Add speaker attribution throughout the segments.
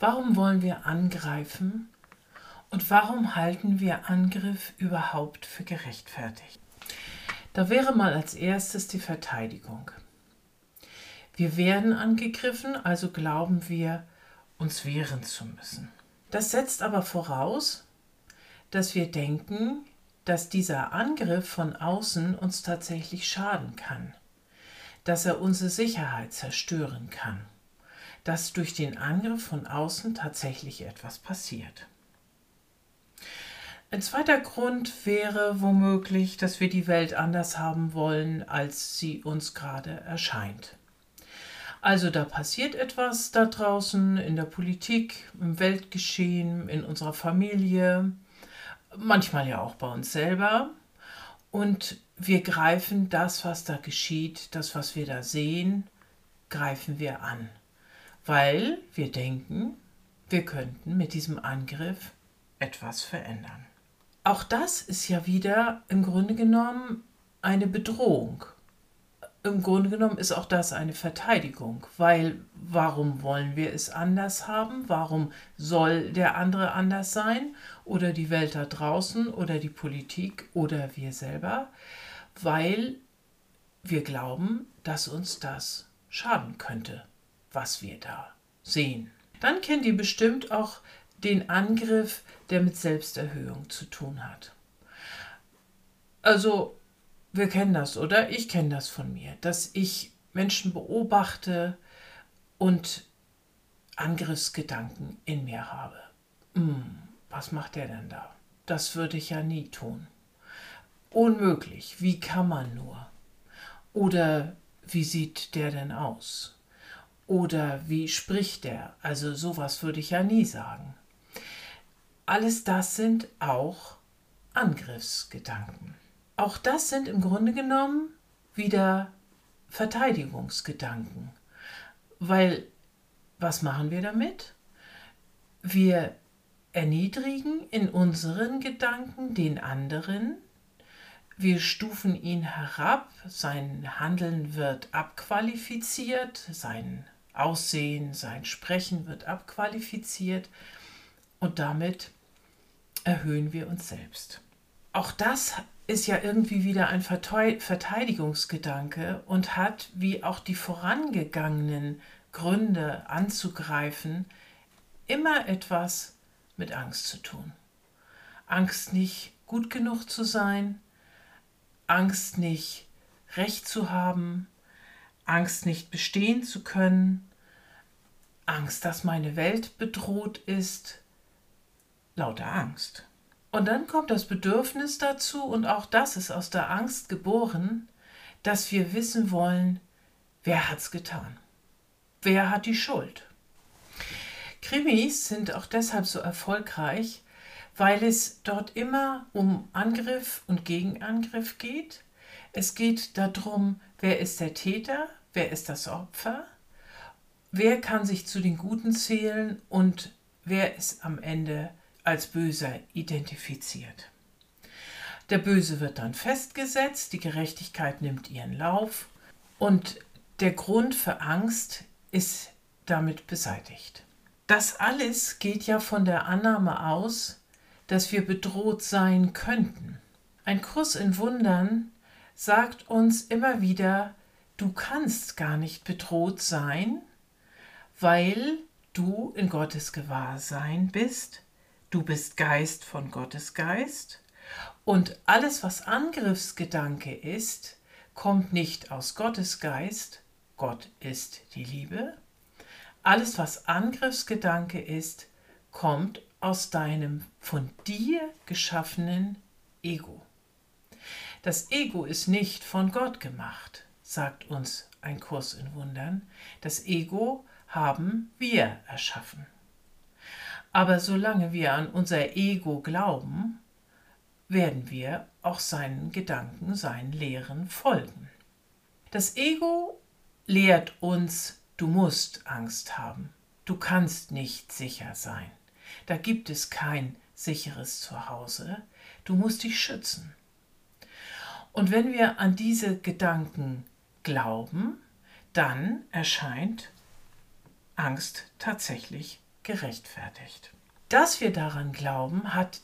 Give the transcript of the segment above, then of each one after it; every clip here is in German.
Speaker 1: Warum wollen wir angreifen und warum halten wir Angriff überhaupt für gerechtfertigt? Da wäre mal als erstes die Verteidigung. Wir werden angegriffen, also glauben wir, uns wehren zu müssen. Das setzt aber voraus, dass wir denken, dass dieser Angriff von außen uns tatsächlich schaden kann, dass er unsere Sicherheit zerstören kann dass durch den Angriff von außen tatsächlich etwas passiert. Ein zweiter Grund wäre womöglich, dass wir die Welt anders haben wollen, als sie uns gerade erscheint. Also da passiert etwas da draußen in der Politik, im Weltgeschehen, in unserer Familie, manchmal ja auch bei uns selber. Und wir greifen das, was da geschieht, das, was wir da sehen, greifen wir an weil wir denken, wir könnten mit diesem Angriff etwas verändern. Auch das ist ja wieder im Grunde genommen eine Bedrohung. Im Grunde genommen ist auch das eine Verteidigung, weil warum wollen wir es anders haben? Warum soll der andere anders sein? Oder die Welt da draußen oder die Politik oder wir selber? Weil wir glauben, dass uns das schaden könnte was wir da sehen. Dann kennt ihr bestimmt auch den Angriff, der mit Selbsterhöhung zu tun hat. Also, wir kennen das, oder? Ich kenne das von mir, dass ich Menschen beobachte und Angriffsgedanken in mir habe. Hm, was macht der denn da? Das würde ich ja nie tun. Unmöglich, wie kann man nur? Oder wie sieht der denn aus? Oder wie spricht er? Also sowas würde ich ja nie sagen. Alles das sind auch Angriffsgedanken. Auch das sind im Grunde genommen wieder Verteidigungsgedanken. Weil was machen wir damit? Wir erniedrigen in unseren Gedanken den anderen, wir stufen ihn herab, sein Handeln wird abqualifiziert, sein Aussehen, sein Sprechen wird abqualifiziert und damit erhöhen wir uns selbst. Auch das ist ja irgendwie wieder ein Verteidigungsgedanke und hat, wie auch die vorangegangenen Gründe anzugreifen, immer etwas mit Angst zu tun. Angst nicht gut genug zu sein, Angst nicht recht zu haben, Angst nicht bestehen zu können, Angst, dass meine Welt bedroht ist, lauter Angst. Und dann kommt das Bedürfnis dazu, und auch das ist aus der Angst geboren, dass wir wissen wollen, wer hat's getan? Wer hat die Schuld? Krimis sind auch deshalb so erfolgreich, weil es dort immer um Angriff und Gegenangriff geht. Es geht darum, wer ist der Täter, wer ist das Opfer wer kann sich zu den Guten zählen und wer ist am Ende als Böser identifiziert. Der Böse wird dann festgesetzt, die Gerechtigkeit nimmt ihren Lauf und der Grund für Angst ist damit beseitigt. Das alles geht ja von der Annahme aus, dass wir bedroht sein könnten. Ein Kurs in Wundern sagt uns immer wieder, du kannst gar nicht bedroht sein, weil du in Gottes Gewahrsein bist, du bist Geist von Gottes Geist und alles, was Angriffsgedanke ist, kommt nicht aus Gottes Geist, Gott ist die Liebe. Alles, was Angriffsgedanke ist, kommt aus deinem von dir geschaffenen Ego. Das Ego ist nicht von Gott gemacht, sagt uns ein Kurs in Wundern. Das Ego haben wir erschaffen. Aber solange wir an unser Ego glauben, werden wir auch seinen Gedanken, seinen Lehren folgen. Das Ego lehrt uns, du musst Angst haben, du kannst nicht sicher sein, da gibt es kein sicheres Zuhause, du musst dich schützen. Und wenn wir an diese Gedanken glauben, dann erscheint Angst tatsächlich gerechtfertigt. Dass wir daran glauben, hat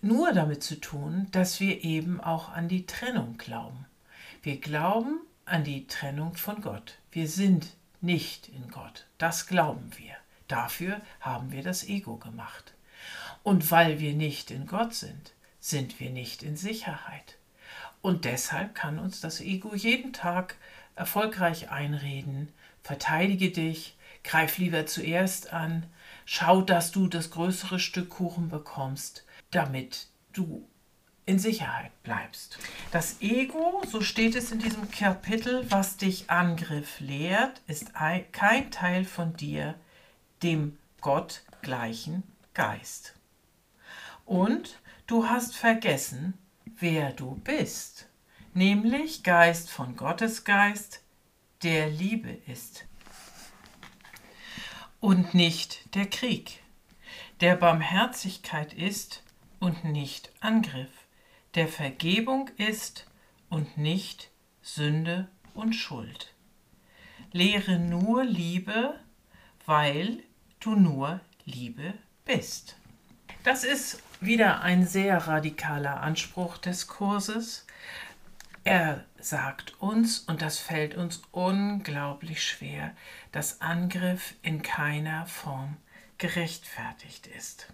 Speaker 1: nur damit zu tun, dass wir eben auch an die Trennung glauben. Wir glauben an die Trennung von Gott. Wir sind nicht in Gott. Das glauben wir. Dafür haben wir das Ego gemacht. Und weil wir nicht in Gott sind, sind wir nicht in Sicherheit. Und deshalb kann uns das Ego jeden Tag erfolgreich einreden, verteidige dich, greif lieber zuerst an, schau, dass du das größere Stück Kuchen bekommst, damit du in Sicherheit bleibst. Das Ego, so steht es in diesem Kapitel, was dich Angriff lehrt, ist kein Teil von dir, dem Gott gleichen Geist. Und du hast vergessen, wer du bist, nämlich Geist von Gottes Geist, der Liebe ist. Und nicht der Krieg, der Barmherzigkeit ist und nicht Angriff, der Vergebung ist und nicht Sünde und Schuld. Lehre nur Liebe, weil du nur Liebe bist. Das ist wieder ein sehr radikaler Anspruch des Kurses. Er sagt uns, und das fällt uns unglaublich schwer, dass Angriff in keiner Form gerechtfertigt ist.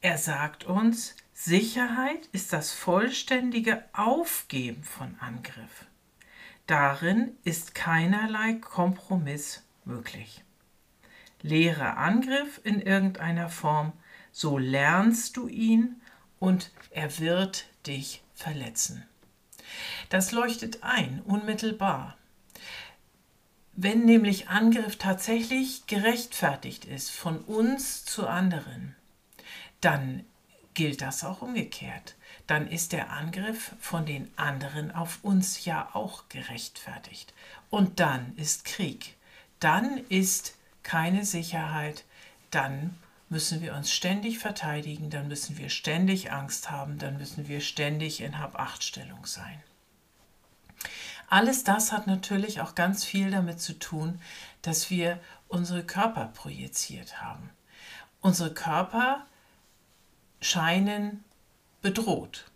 Speaker 1: Er sagt uns, Sicherheit ist das vollständige Aufgeben von Angriff. Darin ist keinerlei Kompromiss möglich. Lehre Angriff in irgendeiner Form, so lernst du ihn und er wird dich verletzen. Das leuchtet ein, unmittelbar. Wenn nämlich Angriff tatsächlich gerechtfertigt ist von uns zu anderen, dann gilt das auch umgekehrt. Dann ist der Angriff von den anderen auf uns ja auch gerechtfertigt. Und dann ist Krieg. Dann ist keine Sicherheit. Dann müssen wir uns ständig verteidigen. Dann müssen wir ständig Angst haben. Dann müssen wir ständig in Hab-Acht-Stellung sein. Alles das hat natürlich auch ganz viel damit zu tun, dass wir unsere Körper projiziert haben. Unsere Körper scheinen bedroht.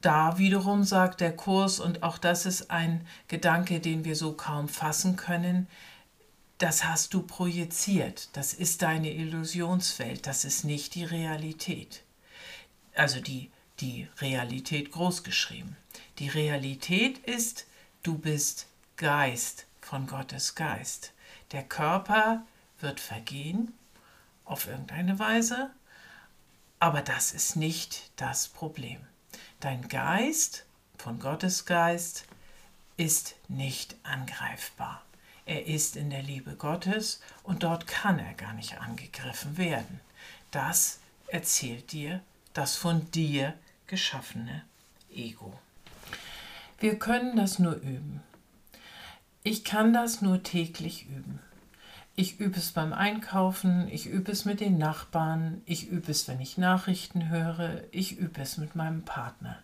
Speaker 1: Da wiederum sagt der Kurs, und auch das ist ein Gedanke, den wir so kaum fassen können, das hast du projiziert, das ist deine Illusionswelt, das ist nicht die Realität. Also die, die Realität großgeschrieben. Die Realität ist, du bist Geist von Gottes Geist. Der Körper wird vergehen auf irgendeine Weise, aber das ist nicht das Problem. Dein Geist von Gottes Geist ist nicht angreifbar. Er ist in der Liebe Gottes und dort kann er gar nicht angegriffen werden. Das erzählt dir das von dir geschaffene Ego. Wir können das nur üben. Ich kann das nur täglich üben. Ich übe es beim Einkaufen, ich übe es mit den Nachbarn, ich übe es, wenn ich Nachrichten höre, ich übe es mit meinem Partner.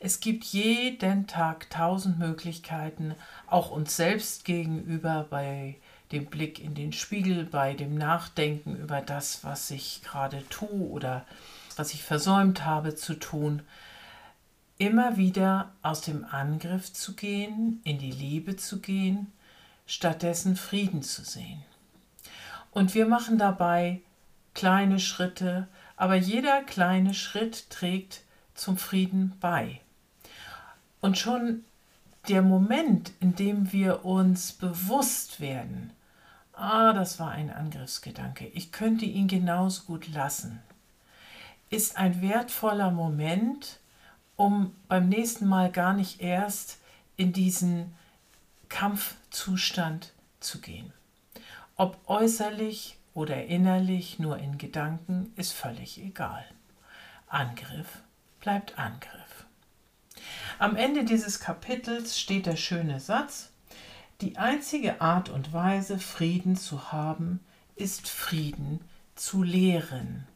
Speaker 1: Es gibt jeden Tag tausend Möglichkeiten, auch uns selbst gegenüber bei dem Blick in den Spiegel, bei dem Nachdenken über das, was ich gerade tue oder was ich versäumt habe zu tun, immer wieder aus dem Angriff zu gehen, in die Liebe zu gehen, stattdessen Frieden zu sehen. Und wir machen dabei kleine Schritte, aber jeder kleine Schritt trägt zum Frieden bei. Und schon der Moment, in dem wir uns bewusst werden, ah, das war ein Angriffsgedanke, ich könnte ihn genauso gut lassen, ist ein wertvoller Moment, um beim nächsten Mal gar nicht erst in diesen Kampfzustand zu gehen ob äußerlich oder innerlich nur in Gedanken, ist völlig egal. Angriff bleibt Angriff. Am Ende dieses Kapitels steht der schöne Satz, die einzige Art und Weise, Frieden zu haben, ist Frieden zu lehren.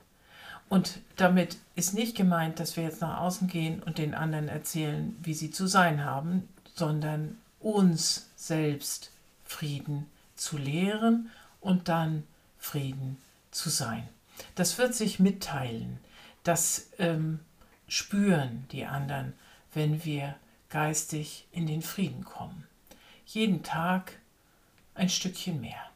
Speaker 1: Und damit ist nicht gemeint, dass wir jetzt nach außen gehen und den anderen erzählen, wie sie zu sein haben, sondern uns selbst Frieden zu lehren und dann Frieden zu sein. Das wird sich mitteilen. Das ähm, spüren die anderen, wenn wir geistig in den Frieden kommen. Jeden Tag ein Stückchen mehr.